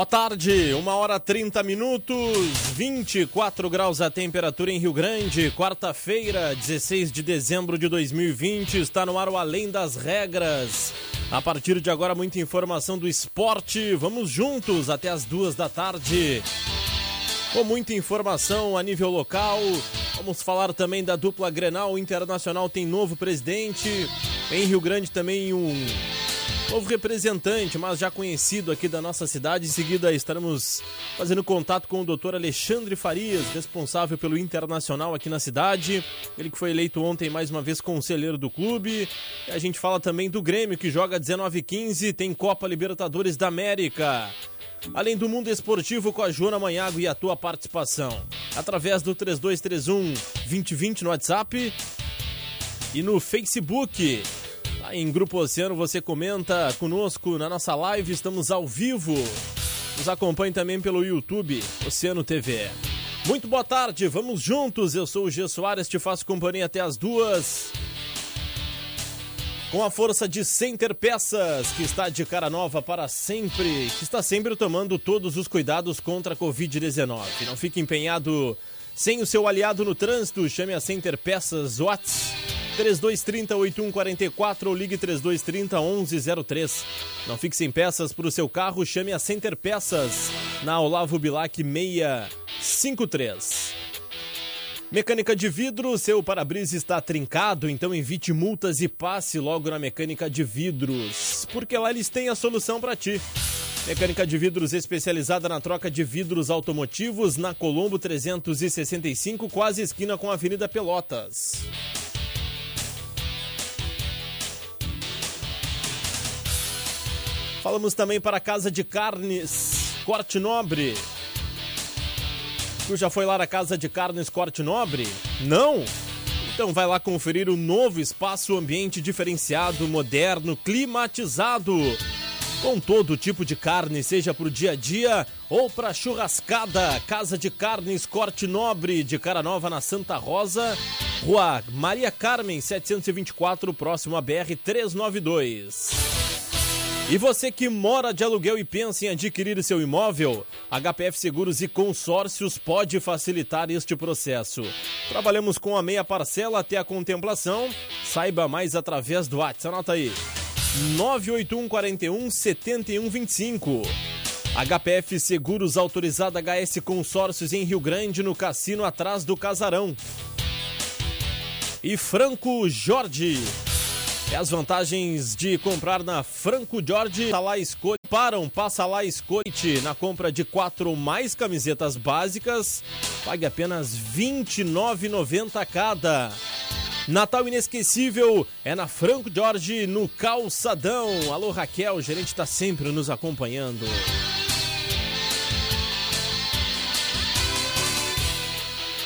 Boa tarde, uma hora 30 minutos, 24 graus a temperatura em Rio Grande, quarta-feira, 16 de dezembro de 2020, está no ar o Além das Regras. A partir de agora, muita informação do esporte, vamos juntos até as duas da tarde. Com muita informação a nível local, vamos falar também da dupla Grenal Internacional, tem novo presidente, em Rio Grande também um novo representante, mas já conhecido aqui da nossa cidade. Em seguida, estaremos fazendo contato com o doutor Alexandre Farias, responsável pelo Internacional aqui na cidade. Ele que foi eleito ontem mais uma vez conselheiro do clube. E a gente fala também do Grêmio, que joga 19-15, tem Copa Libertadores da América. Além do mundo esportivo com a Joana Manhago e a tua participação. Através do 3231 2020 no WhatsApp e no Facebook em Grupo Oceano você comenta conosco na nossa live, estamos ao vivo. Nos acompanhe também pelo YouTube, Oceano TV. Muito boa tarde, vamos juntos. Eu sou o G Soares, te faço companhia até as duas. Com a força de Center Peças, que está de cara nova para sempre, que está sempre tomando todos os cuidados contra a Covid-19. Não fique empenhado sem o seu aliado no trânsito, chame a Center Peças Watts 3230 8144 ou ligue 3230 1103. Não fique sem peças para o seu carro, chame a Center Peças na Olavo Bilac 653. Mecânica de vidro, seu para-brisa está trincado, então evite multas e passe logo na Mecânica de Vidros, porque lá eles têm a solução para ti. Mecânica de vidros especializada na troca de vidros automotivos na Colombo 365, quase esquina com a Avenida Pelotas. Falamos também para a Casa de Carnes Corte Nobre. Tu já foi lá na Casa de Carnes Corte Nobre? Não? Então vai lá conferir o novo espaço ambiente diferenciado, moderno, climatizado. Com todo tipo de carne, seja para o dia a dia ou para churrascada. Casa de Carnes Corte Nobre, de Cara Nova na Santa Rosa. Rua Maria Carmen, 724, próximo a BR 392. E você que mora de aluguel e pensa em adquirir seu imóvel, HPF Seguros e Consórcios pode facilitar este processo. Trabalhamos com a meia parcela até a contemplação. Saiba mais através do WhatsApp. Anota aí. 981 41 7125. HPF Seguros autorizada HS Consórcios em Rio Grande, no cassino atrás do casarão. E Franco Jorge é as vantagens de comprar na Franco Jorge. Passa lá, escolhe. Param, passa lá, escolhe na compra de quatro ou mais camisetas básicas. Pague apenas R$ 29,90 cada. Natal inesquecível é na Franco Jorge, no Calçadão. Alô, Raquel, o gerente está sempre nos acompanhando.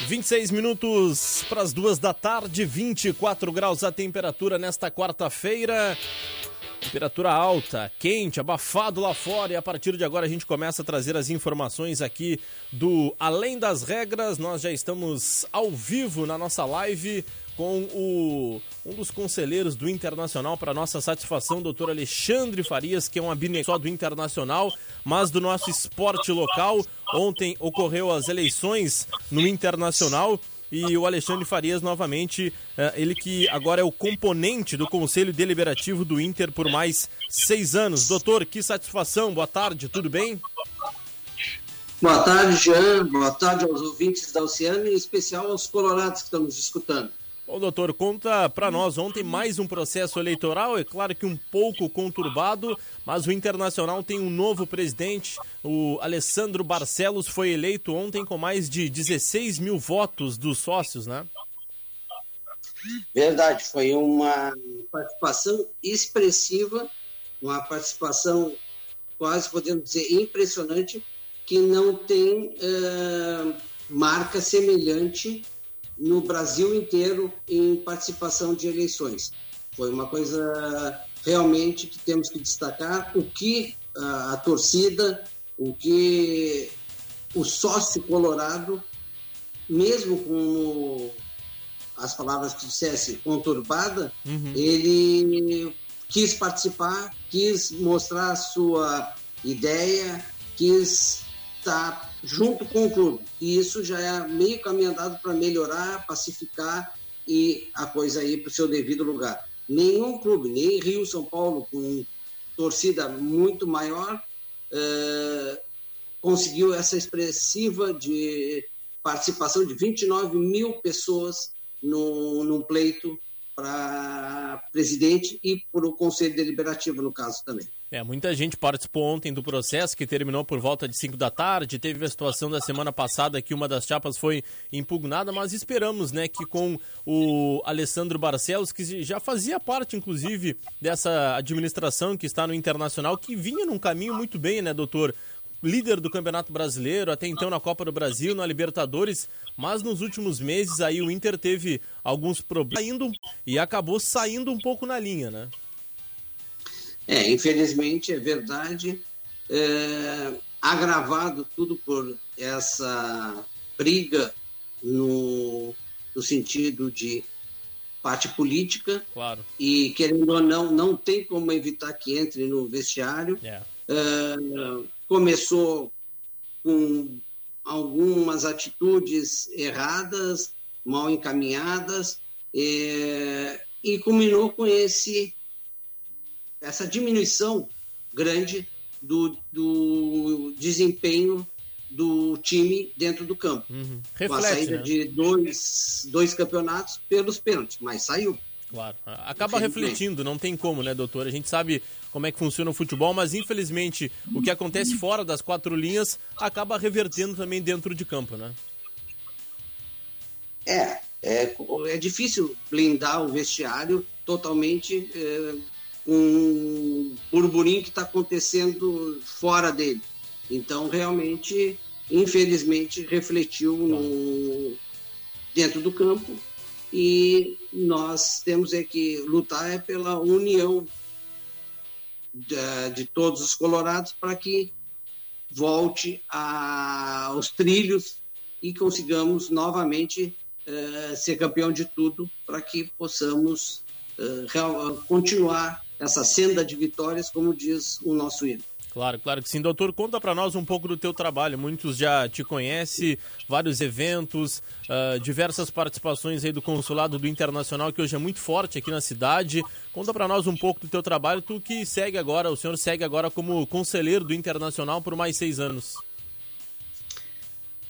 26 minutos para as duas da tarde, 24 graus a temperatura nesta quarta-feira. Temperatura alta, quente, abafado lá fora e a partir de agora a gente começa a trazer as informações aqui do Além das Regras. Nós já estamos ao vivo na nossa live com o, um dos conselheiros do Internacional, para nossa satisfação, doutor Alexandre Farias, que é um abnegado só do Internacional, mas do nosso esporte local. Ontem ocorreu as eleições no Internacional e o Alexandre Farias novamente, eh, ele que agora é o componente do Conselho Deliberativo do Inter por mais seis anos. Doutor, que satisfação, boa tarde, tudo bem? Boa tarde, Jean, boa tarde aos ouvintes da Oceano e em especial aos colorados que estamos escutando. Bom, doutor, conta para nós ontem mais um processo eleitoral, é claro que um pouco conturbado, mas o Internacional tem um novo presidente, o Alessandro Barcelos foi eleito ontem com mais de 16 mil votos dos sócios, né? Verdade, foi uma participação expressiva, uma participação quase podemos dizer impressionante, que não tem uh, marca semelhante no Brasil inteiro em participação de eleições. Foi uma coisa realmente que temos que destacar o que a, a torcida, o que o sócio colorado, mesmo com as palavras que dissesse conturbada, uhum. ele quis participar, quis mostrar a sua ideia, quis estar junto com o clube. E isso já é meio caminho andado para melhorar, pacificar e a coisa ir para o seu devido lugar. Nenhum clube, nem Rio, São Paulo, com torcida muito maior, uh, conseguiu essa expressiva de participação de 29 mil pessoas no, num pleito para presidente e para o Conselho Deliberativo, no caso também. É, muita gente participou ontem do processo que terminou por volta de 5 da tarde. Teve a situação da semana passada que uma das chapas foi impugnada, mas esperamos, né, que com o Alessandro Barcelos, que já fazia parte, inclusive, dessa administração que está no Internacional, que vinha num caminho muito bem, né, doutor? líder do Campeonato Brasileiro, até então na Copa do Brasil, na Libertadores, mas nos últimos meses aí o Inter teve alguns problemas e acabou saindo um pouco na linha, né? É, infelizmente é verdade, é, agravado tudo por essa briga no, no sentido de parte política. Claro. E, querendo ou não, não tem como evitar que entre no vestiário. Yeah. É, começou com algumas atitudes erradas, mal encaminhadas, é, e culminou com esse essa diminuição grande do, do desempenho do time dentro do campo. Uhum. Reflete, com a saída né? de dois, dois campeonatos pelos pênaltis, mas saiu. Claro. Acaba refletindo, não tem como, né, doutor? A gente sabe como é que funciona o futebol, mas infelizmente o que acontece fora das quatro linhas acaba revertendo também dentro de campo, né? É, é, é difícil blindar o vestiário totalmente é, um burburinho que está acontecendo fora dele. Então, realmente, infelizmente, refletiu no, dentro do campo e nós temos é que lutar é pela união de, de todos os colorados para que volte a, aos trilhos e consigamos novamente uh, ser campeão de tudo para que possamos uh, real, continuar essa senda de vitórias, como diz o nosso hino. Claro, claro que sim. Doutor, conta para nós um pouco do teu trabalho. Muitos já te conhecem, vários eventos, uh, diversas participações aí do Consulado do Internacional, que hoje é muito forte aqui na cidade. Conta para nós um pouco do teu trabalho, tu que segue agora, o senhor segue agora como conselheiro do Internacional por mais seis anos.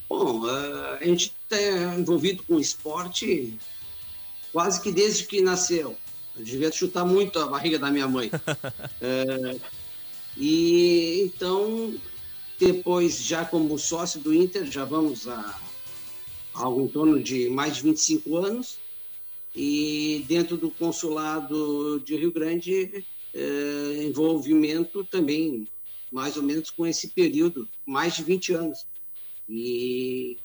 Bom, uh, a gente está envolvido com esporte quase que desde que nasceu. Eu devia chutar muito a barriga da minha mãe. uh, E então, depois, já como sócio do Inter, já vamos a algo em torno de mais de 25 anos. E dentro do consulado de Rio Grande, é, envolvimento também mais ou menos com esse período, mais de 20 anos. E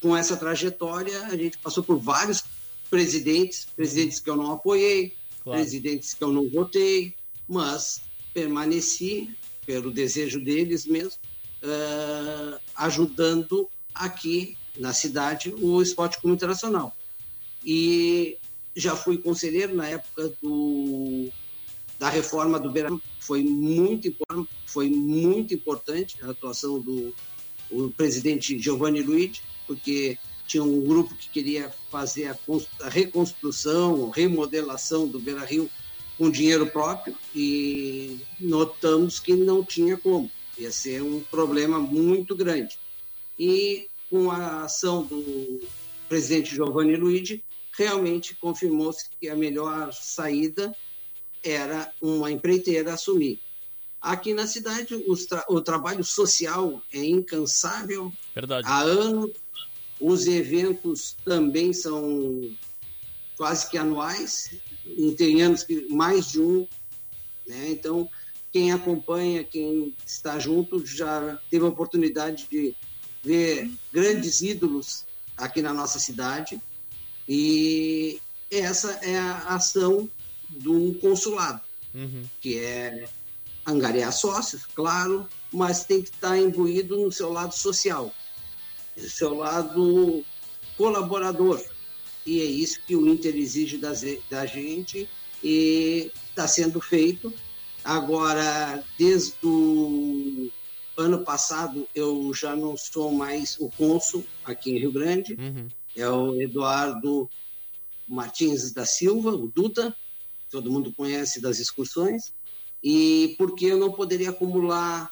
com essa trajetória, a gente passou por vários presidentes, presidentes que eu não apoiei, claro. presidentes que eu não votei, mas permaneci, pelo desejo deles mesmo, uh, ajudando aqui na cidade o Esporte Clube Internacional. E já fui conselheiro na época do, da reforma do Beira, foi muito importante, foi muito importante a atuação do o presidente Giovanni Luiz, porque tinha um grupo que queria fazer a, a reconstrução, remodelação do Beira Rio com dinheiro próprio e notamos que não tinha como. Ia ser um problema muito grande. E com a ação do presidente Giovanni Luigi, realmente confirmou-se que a melhor saída era uma empreiteira assumir. Aqui na cidade, tra o trabalho social é incansável. Verdade. Há anos, os eventos também são quase que anuais, tem anos que mais de um. Né? Então, quem acompanha, quem está junto, já teve a oportunidade de ver grandes ídolos aqui na nossa cidade. E essa é a ação do consulado, uhum. que é angariar sócios, claro, mas tem que estar imbuído no seu lado social, seu lado colaborador. E é isso que o Inter exige das, da gente e está sendo feito. Agora, desde o ano passado, eu já não sou mais o cônsul aqui em Rio Grande, uhum. é o Eduardo Martins da Silva, o Duda, todo mundo conhece das excursões, e porque eu não poderia acumular,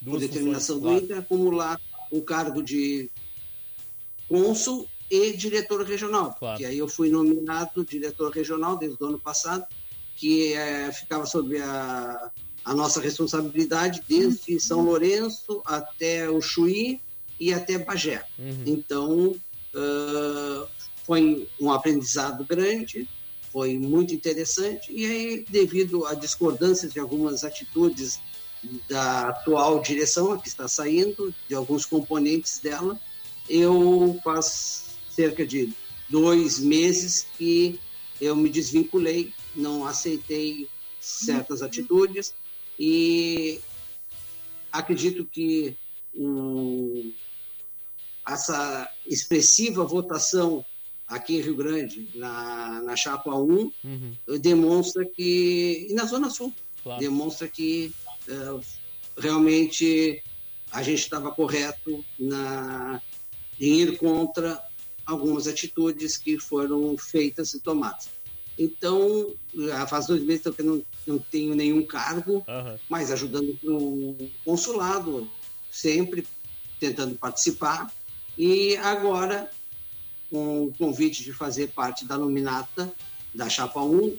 Duas por determinação funções, do Inter, acumular o cargo de cônsul e diretor regional, claro. que aí eu fui nomeado diretor regional desde o ano passado, que é, ficava sob a, a nossa responsabilidade desde uhum. São Lourenço até o Chuí e até Bagé. Uhum. Então, uh, foi um aprendizado grande, foi muito interessante, e aí, devido a discordâncias de algumas atitudes da atual direção, que está saindo, de alguns componentes dela, eu faz cerca de dois meses que eu me desvinculei, não aceitei certas uhum. atitudes e acredito que um, essa expressiva votação aqui em Rio Grande, na, na Chapa 1, uhum. demonstra que. E na Zona Sul, claro. demonstra que realmente a gente estava correto na, em ir contra algumas atitudes que foram feitas e tomadas. Então, faz dois meses que eu não, não tenho nenhum cargo, uhum. mas ajudando o consulado, sempre tentando participar. E agora com o convite de fazer parte da nominata da Chapa 1, uh,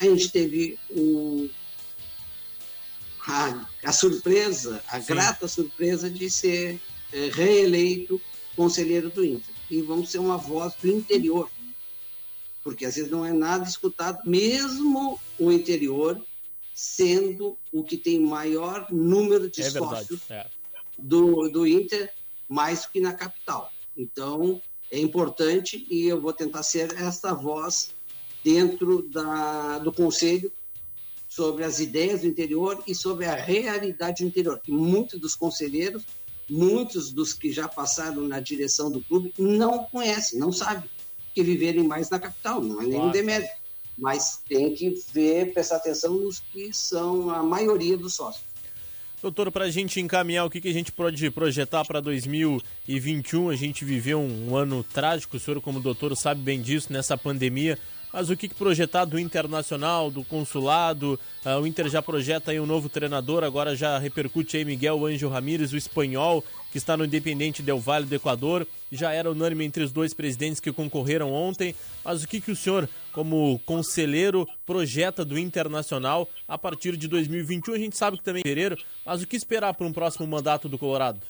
a gente teve um, a, a, surpresa, a Sim. grata surpresa de ser uh, reeleito conselheiro do Inter. E vamos ser uma voz do interior, porque às vezes não é nada escutado, mesmo o interior sendo o que tem maior número de é sócios é. do, do Inter, mais do que na capital. Então, é importante e eu vou tentar ser essa voz dentro da, do Conselho sobre as ideias do interior e sobre a realidade do interior, que muitos dos conselheiros, muitos dos que já passaram na direção do clube não conhecem, não sabem que viverem mais na capital, não é nenhum demérito, mas tem que ver, prestar atenção nos que são a maioria dos sócios. Doutor, para a gente encaminhar o que, que a gente pode projetar para 2021, a gente viveu um, ano trágico, o senhor, como doutor, sabe bem disso, nessa pandemia. Mas o que, projetar do Internacional, do Consulado? Uh, o Inter já projeta aí um novo treinador, agora já repercute aí Miguel Ângelo Ramírez, o espanhol, que está no Independente Del Valle do Equador. Já era unânime entre os dois presidentes que concorreram ontem. Mas o que, que o senhor, como conselheiro, projeta do Internacional a partir de 2021? A gente sabe que também é fevereiro, mas o que esperar para um próximo mandato do Colorado?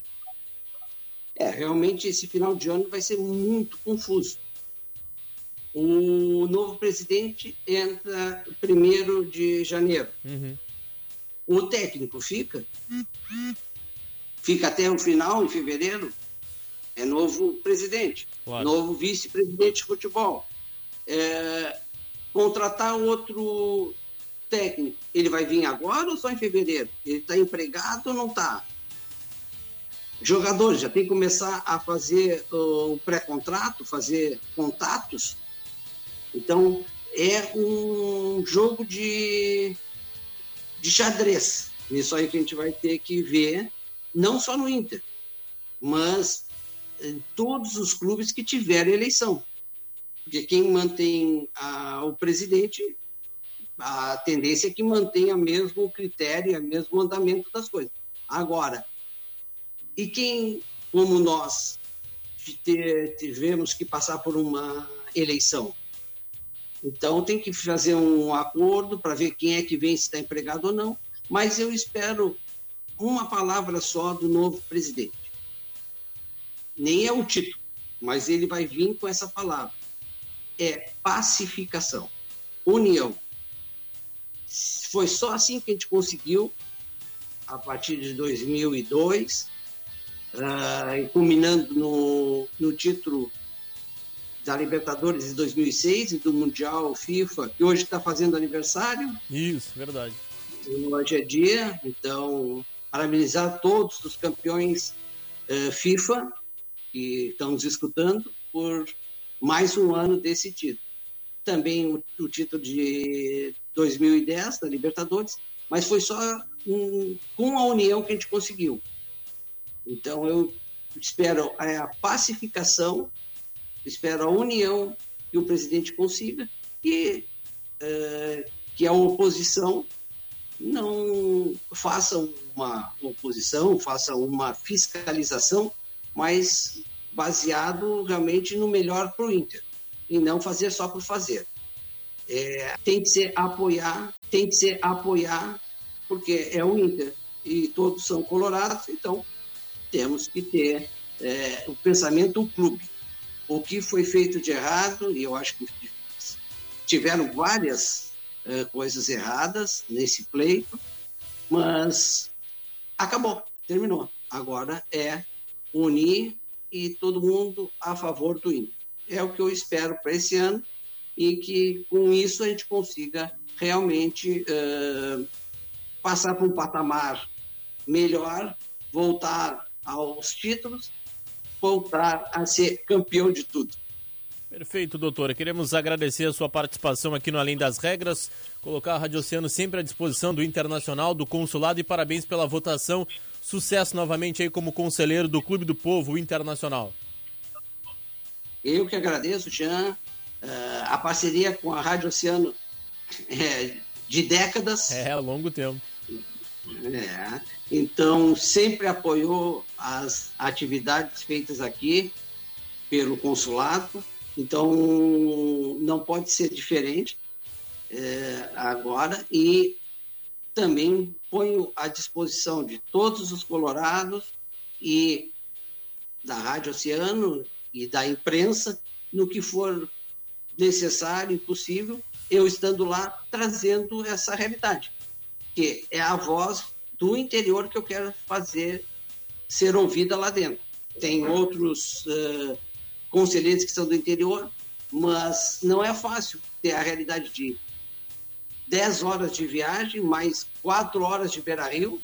É, realmente esse final de ano vai ser muito confuso o novo presidente entra primeiro de janeiro. Uhum. O técnico fica? Fica até o final, em fevereiro. É novo presidente, claro. novo vice-presidente de futebol. É, contratar outro técnico, ele vai vir agora ou só em fevereiro? Ele está empregado ou não está? Jogadores já tem que começar a fazer o pré-contrato, fazer contatos então, é um jogo de, de xadrez. Isso aí que a gente vai ter que ver, não só no Inter, mas em todos os clubes que tiverem eleição. Porque quem mantém a, o presidente, a tendência é que mantenha o mesmo critério, o mesmo andamento das coisas. Agora, e quem, como nós, tivemos que passar por uma eleição. Então tem que fazer um acordo para ver quem é que vem, se está empregado ou não. Mas eu espero uma palavra só do novo presidente. Nem é o título, mas ele vai vir com essa palavra. É pacificação, união. Foi só assim que a gente conseguiu, a partir de 2002, uh, culminando no, no título da Libertadores de 2006 e do Mundial FIFA, que hoje está fazendo aniversário. Isso, verdade. Hoje é dia, então, parabenizar todos os campeões uh, FIFA que estão nos escutando por mais um ano desse título. Também o, o título de 2010 da Libertadores, mas foi só um, com a união que a gente conseguiu. Então eu espero a pacificação, espero a união que o presidente consiga e uh, que a oposição não faça uma oposição, faça uma fiscalização, mas baseado realmente no melhor para o Inter e não fazer só por fazer. É, tem que ser apoiar, tem que ser apoiar, porque é o Inter e todos são colorados, então temos que ter é, o pensamento do clube. O que foi feito de errado, e eu acho que tiveram várias é, coisas erradas nesse pleito, mas acabou, terminou. Agora é unir e todo mundo a favor do Inter. É o que eu espero para esse ano e que com isso a gente consiga realmente uh, passar para um patamar melhor, voltar aos títulos, voltar a ser campeão de tudo. Perfeito, doutora. Queremos agradecer a sua participação aqui no Além das Regras, colocar a Rádio Oceano sempre à disposição do Internacional, do Consulado e parabéns pela votação. Sucesso novamente aí como conselheiro do Clube do Povo Internacional. Eu que agradeço, Jean. Uh, a parceria com a Rádio Oceano é de décadas. É, longo tempo. É, então, sempre apoiou as atividades feitas aqui pelo consulado. Então, não pode ser diferente é, agora. E também ponho à disposição de todos os colorados e da Rádio Oceano e da imprensa no que for necessário e possível, eu estando lá trazendo essa realidade que é a voz do interior que eu quero fazer ser ouvida lá dentro. Tem outros uh, conselheiros que são do interior, mas não é fácil ter a realidade de 10 horas de viagem, mais 4 horas de Beira-Rio,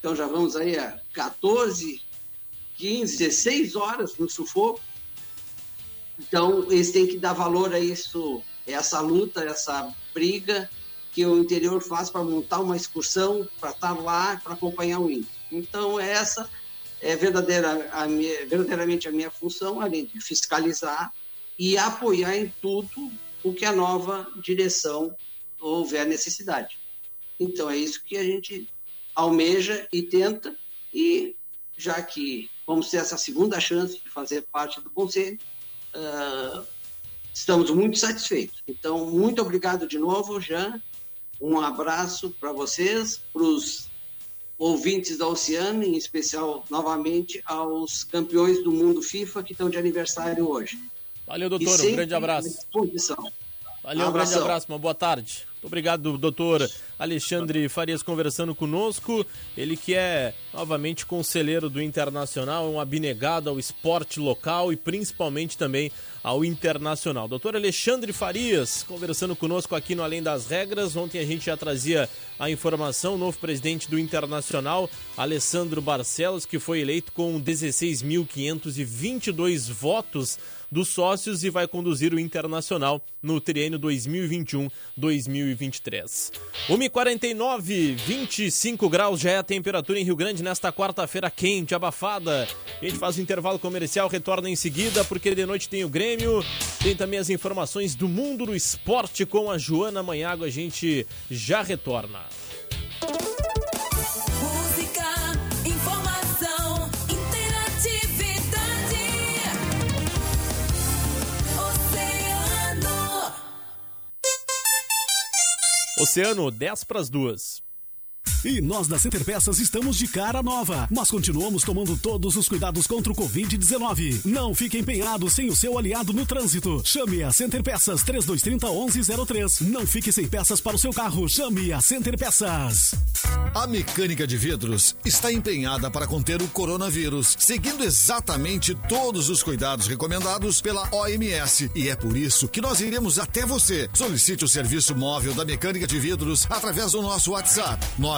então já vamos aí a 14, 15, 16 horas no sufoco. Então, eles têm que dar valor a isso, essa luta, essa briga, que o interior faz para montar uma excursão, para estar tá lá, para acompanhar o índio. Então, essa é verdadeira, a minha, verdadeiramente a minha função, além de fiscalizar e apoiar em tudo o que a nova direção houver necessidade. Então, é isso que a gente almeja e tenta, e já que vamos ter essa segunda chance de fazer parte do conselho, uh, estamos muito satisfeitos. Então, muito obrigado de novo, Jean, um abraço para vocês, para os ouvintes da Oceano, em especial, novamente, aos campeões do mundo FIFA que estão de aniversário hoje. Valeu, doutor. Um grande abraço. Valeu, um grande abraço. Uma boa tarde. Muito obrigado, doutor Alexandre Farias, conversando conosco. Ele que é novamente conselheiro do Internacional, um abnegado ao esporte local e principalmente também ao internacional. Doutor Alexandre Farias, conversando conosco aqui no Além das Regras. Ontem a gente já trazia a informação, o novo presidente do Internacional, Alessandro Barcelos, que foi eleito com 16.522 votos dos sócios e vai conduzir o Internacional no triênio 2021-2023. 1h49, 25 graus já é a temperatura em Rio Grande nesta quarta-feira quente, abafada. A gente faz o intervalo comercial, retorna em seguida, porque de noite tem o Grêmio, tem também as informações do mundo do esporte com a Joana Manhago. A gente já retorna. Oceano, 10 para as duas. E nós da Center Peças estamos de cara nova, mas continuamos tomando todos os cuidados contra o Covid-19. Não fique empenhado sem o seu aliado no trânsito. Chame a Center Peças 3230 1103. Não fique sem peças para o seu carro. Chame a Center Peças. A mecânica de vidros está empenhada para conter o coronavírus, seguindo exatamente todos os cuidados recomendados pela OMS. E é por isso que nós iremos até você. Solicite o serviço móvel da mecânica de vidros através do nosso WhatsApp 999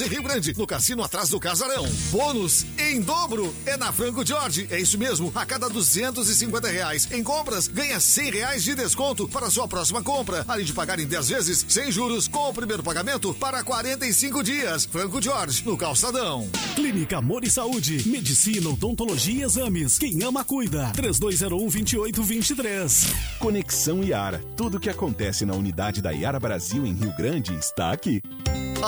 em Rio Grande, no cassino atrás do Casarão. Bônus em dobro é na Franco Jorge. É isso mesmo, a cada 250 reais em compras, ganha 100 reais de desconto para sua próxima compra. Além de pagar em 10 vezes, sem juros, com o primeiro pagamento para 45 dias. Franco Jorge, no Calçadão. Clínica Amor e Saúde, Medicina, Odontologia e Exames. Quem ama, cuida. 3201-2823. Conexão Iara. Tudo o que acontece na unidade da Iara Brasil em Rio Grande está aqui.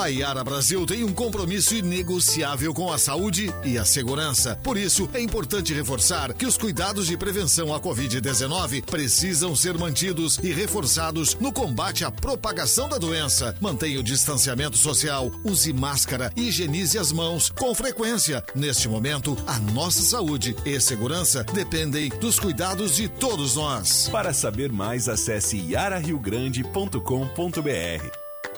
Iara Brasil tem um compromisso inegociável com a saúde e a segurança. Por isso, é importante reforçar que os cuidados de prevenção à Covid-19 precisam ser mantidos e reforçados no combate à propagação da doença. Mantenha o distanciamento social, use máscara higienize as mãos com frequência. Neste momento, a nossa saúde e segurança dependem dos cuidados de todos nós. Para saber mais, acesse iarariogrande.com.br.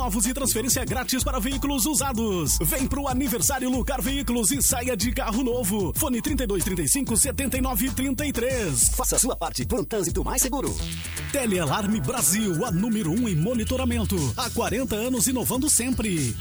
e transferência grátis para veículos usados. Vem pro aniversário Lucar Veículos e saia de carro novo. Fone 3235 7933. Faça sua parte por um trânsito mais seguro. Telealarme Brasil, a número 1 um em monitoramento. Há 40 anos inovando sempre.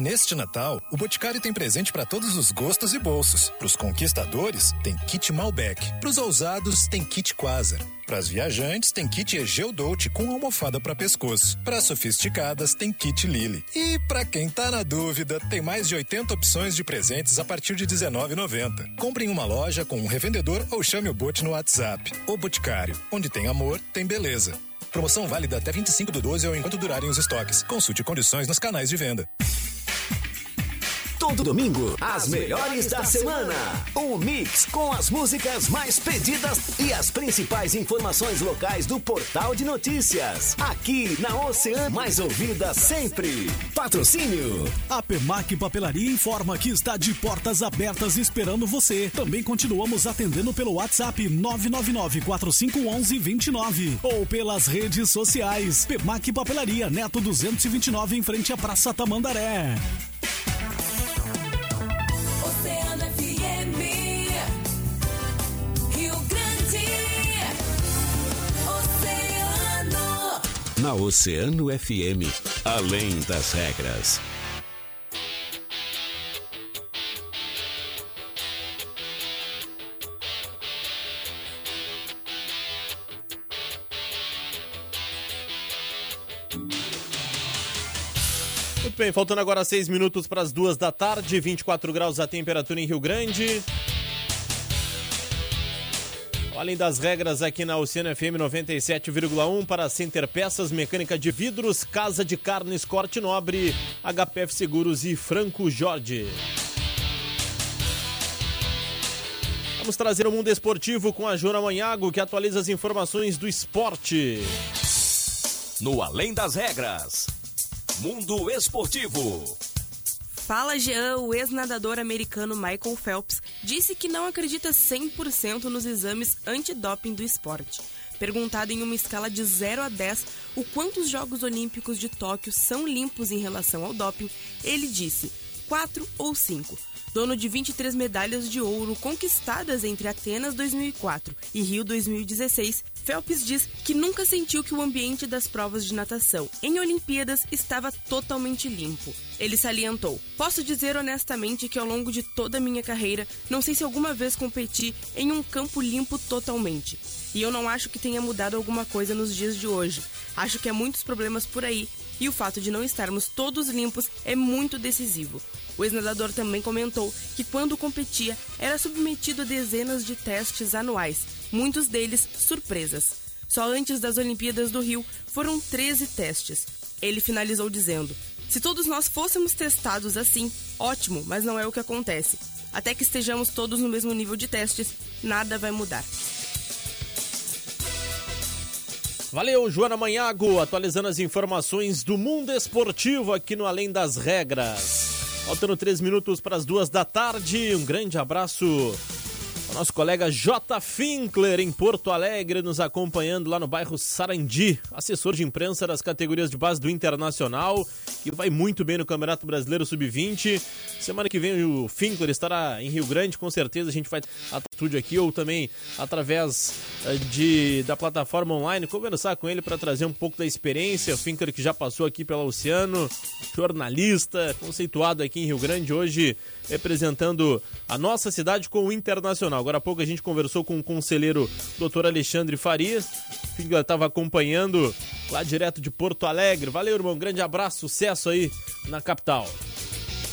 Neste Natal, o Boticário tem presente para todos os gostos e bolsos. Para os conquistadores, tem kit Malbec. Para os ousados, tem kit Quasar. Para as viajantes, tem kit Egeu Dolce com almofada para pescoço. Para as sofisticadas, tem kit Lily. E para quem tá na dúvida, tem mais de 80 opções de presentes a partir de R$19,90. Compre em uma loja com um revendedor ou chame o Bote no WhatsApp. O Boticário, onde tem amor, tem beleza. Promoção válida até 25 do 12 ou enquanto durarem os estoques. Consulte condições nos canais de venda. Todo domingo, as melhores da semana. Um mix com as músicas mais pedidas e as principais informações locais do portal de notícias. Aqui na Oceano, mais ouvida sempre. Patrocínio. A Pemac Papelaria informa que está de portas abertas esperando você. Também continuamos atendendo pelo WhatsApp 999 4511 29 ou pelas redes sociais. Pemac Papelaria, Neto 229 em frente à Praça Tamandaré. Na Oceano FM, além das regras. Muito bem, faltando agora seis minutos para as duas da tarde, 24 graus a temperatura em Rio Grande. Além das regras aqui na Oceano FM 97,1 para Center Peças, Mecânica de Vidros, Casa de Carnes Corte Nobre, HPF Seguros e Franco Jorge. Vamos trazer o mundo esportivo com a Joana Manhago, que atualiza as informações do esporte. No Além das Regras. Mundo Esportivo. Fala Jean, o ex-nadador americano Michael Phelps disse que não acredita 100% nos exames antidoping do esporte. Perguntado em uma escala de 0 a 10 o quanto os Jogos Olímpicos de Tóquio são limpos em relação ao doping, ele disse 4 ou 5. Dono de 23 medalhas de ouro conquistadas entre Atenas 2004 e Rio 2016, Phelps diz que nunca sentiu que o ambiente das provas de natação em Olimpíadas estava totalmente limpo. Ele salientou: Posso dizer honestamente que ao longo de toda a minha carreira, não sei se alguma vez competi em um campo limpo totalmente. E eu não acho que tenha mudado alguma coisa nos dias de hoje. Acho que há muitos problemas por aí e o fato de não estarmos todos limpos é muito decisivo. O ex-nadador também comentou que quando competia era submetido a dezenas de testes anuais, muitos deles surpresas. Só antes das Olimpíadas do Rio foram 13 testes. Ele finalizou dizendo: Se todos nós fôssemos testados assim, ótimo, mas não é o que acontece. Até que estejamos todos no mesmo nível de testes, nada vai mudar. Valeu, Joana Manhago, atualizando as informações do mundo esportivo aqui no Além das Regras. Faltando três minutos para as duas da tarde. Um grande abraço ao nosso colega J. Finkler, em Porto Alegre, nos acompanhando lá no bairro Sarandi, assessor de imprensa das categorias de base do Internacional, que vai muito bem no Campeonato Brasileiro Sub-20. Semana que vem o Finkler estará em Rio Grande, com certeza a gente vai estúdio aqui ou também através eh, de, da plataforma online, conversar com ele para trazer um pouco da experiência. O Finkler que já passou aqui pela Oceano, jornalista, conceituado aqui em Rio Grande, hoje representando a nossa cidade com o Internacional. Agora há pouco a gente conversou com o conselheiro Dr. Alexandre Farias, que estava acompanhando lá direto de Porto Alegre. Valeu, irmão, grande abraço, sucesso aí na capital.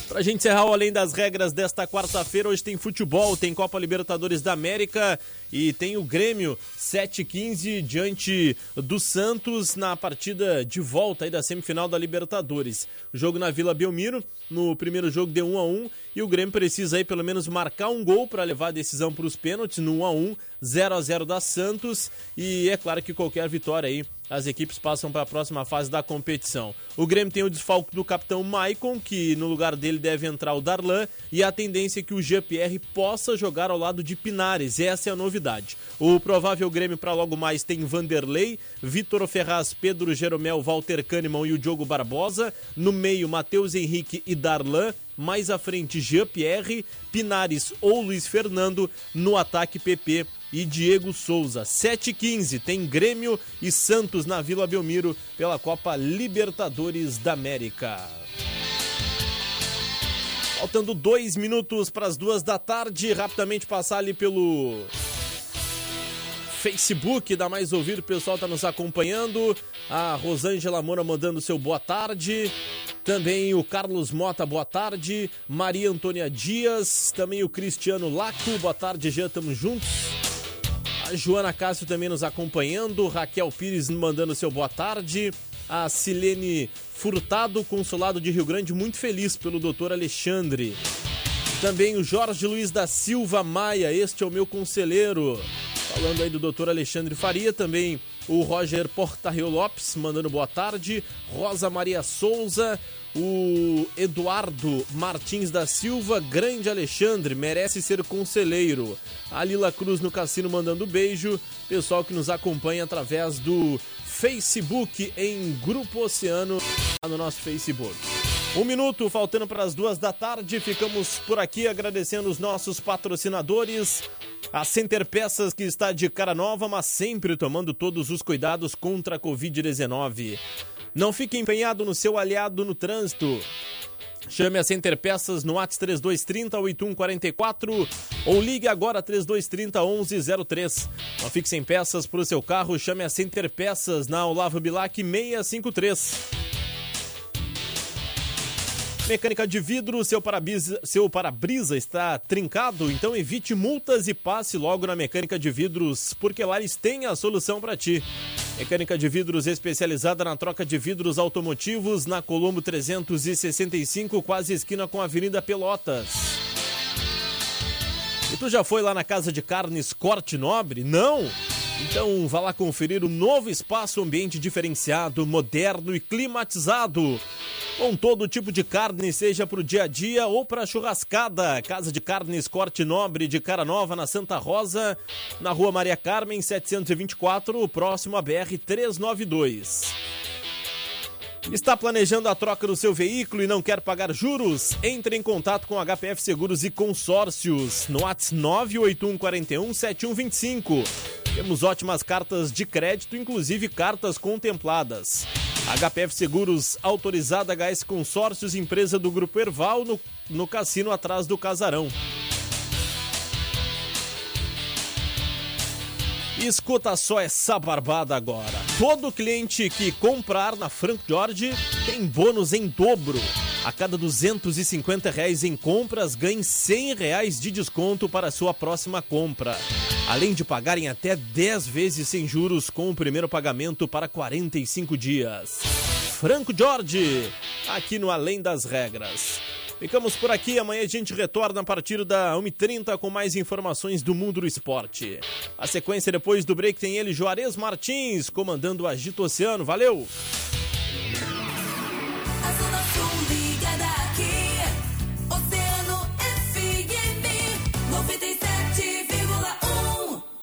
Pra gente encerrar Além das Regras desta quarta-feira, hoje tem futebol, tem Copa Libertadores da América e tem o Grêmio 7-15 diante do Santos na partida de volta aí da semifinal da Libertadores. Jogo na Vila Belmiro, no primeiro jogo deu 1 a 1 e o Grêmio precisa aí pelo menos marcar um gol para levar a decisão para os pênaltis no 1 a 1, 0 a 0 da Santos e é claro que qualquer vitória aí as equipes passam para a próxima fase da competição. O Grêmio tem o desfalque do capitão Maicon, que no lugar dele deve entrar o Darlan, e a tendência é que o GPR possa jogar ao lado de Pinares. Essa é a novidade. O provável Grêmio para logo mais tem Vanderlei, Vitor Ferraz, Pedro Jeromel, Walter Kahneman e o Diogo Barbosa. No meio, Matheus Henrique e Darlan. Mais à frente, Jean-Pierre, Pinares ou Luiz Fernando. No ataque, PP e Diego Souza. 7h15 tem Grêmio e Santos na Vila Belmiro pela Copa Libertadores da América. Faltando dois minutos para as duas da tarde, rapidamente passar ali pelo Facebook, dá mais ouvir, o pessoal está nos acompanhando. A Rosângela Moura mandando seu boa tarde. Também o Carlos Mota, boa tarde. Maria Antônia Dias, também o Cristiano Laco, boa tarde, já estamos juntos. A Joana Cássio também nos acompanhando. Raquel Pires mandando seu boa tarde. A Silene Furtado, consulado de Rio Grande, muito feliz pelo doutor Alexandre. Também o Jorge Luiz da Silva Maia, este é o meu conselheiro. Falando aí do doutor Alexandre Faria, também o Roger Portarrio Lopes, mandando boa tarde. Rosa Maria Souza, o Eduardo Martins da Silva, grande Alexandre, merece ser conselheiro. A Lila Cruz no Cassino mandando beijo. Pessoal que nos acompanha através do Facebook em Grupo Oceano, no nosso Facebook. Um minuto faltando para as duas da tarde. Ficamos por aqui agradecendo os nossos patrocinadores. A Center Peças que está de cara nova, mas sempre tomando todos os cuidados contra a Covid-19. Não fique empenhado no seu aliado no trânsito. Chame a Center Peças no ATS 3230 8144 ou ligue agora 3230 1103. Não fique sem peças para o seu carro, chame a Center Peças na Olavo Bilac 653. Mecânica de vidro, seu para-brisa seu para está trincado, então evite multas e passe logo na Mecânica de Vidros, porque lá eles têm a solução para ti. Mecânica de vidros especializada na troca de vidros automotivos na Colombo 365, quase esquina com a Avenida Pelotas. E tu já foi lá na Casa de Carnes Corte Nobre? Não? Então vá lá conferir o novo espaço ambiente diferenciado, moderno e climatizado. Com todo tipo de carne, seja para o dia a dia ou para churrascada. Casa de Carnes Corte Nobre de Cara Nova, na Santa Rosa, na Rua Maria Carmen, 724, próximo à BR 392. Está planejando a troca do seu veículo e não quer pagar juros? Entre em contato com HPF Seguros e Consórcios no WhatsApp 98141 7125. Temos ótimas cartas de crédito, inclusive cartas contempladas. HPF Seguros, autorizada HS Consórcios, empresa do Grupo Erval, no, no cassino atrás do Casarão. Escuta só essa barbada agora. Todo cliente que comprar na Frank George tem bônus em dobro. A cada 250 reais em compras, ganhe 100 reais de desconto para sua próxima compra. Além de pagarem até 10 vezes sem juros com o primeiro pagamento para 45 dias. Franco Jorge, aqui no Além das Regras. Ficamos por aqui, amanhã a gente retorna a partir da 1h30 com mais informações do mundo do esporte. A sequência depois do break tem ele, Juarez Martins, comandando o Agito Oceano. Valeu!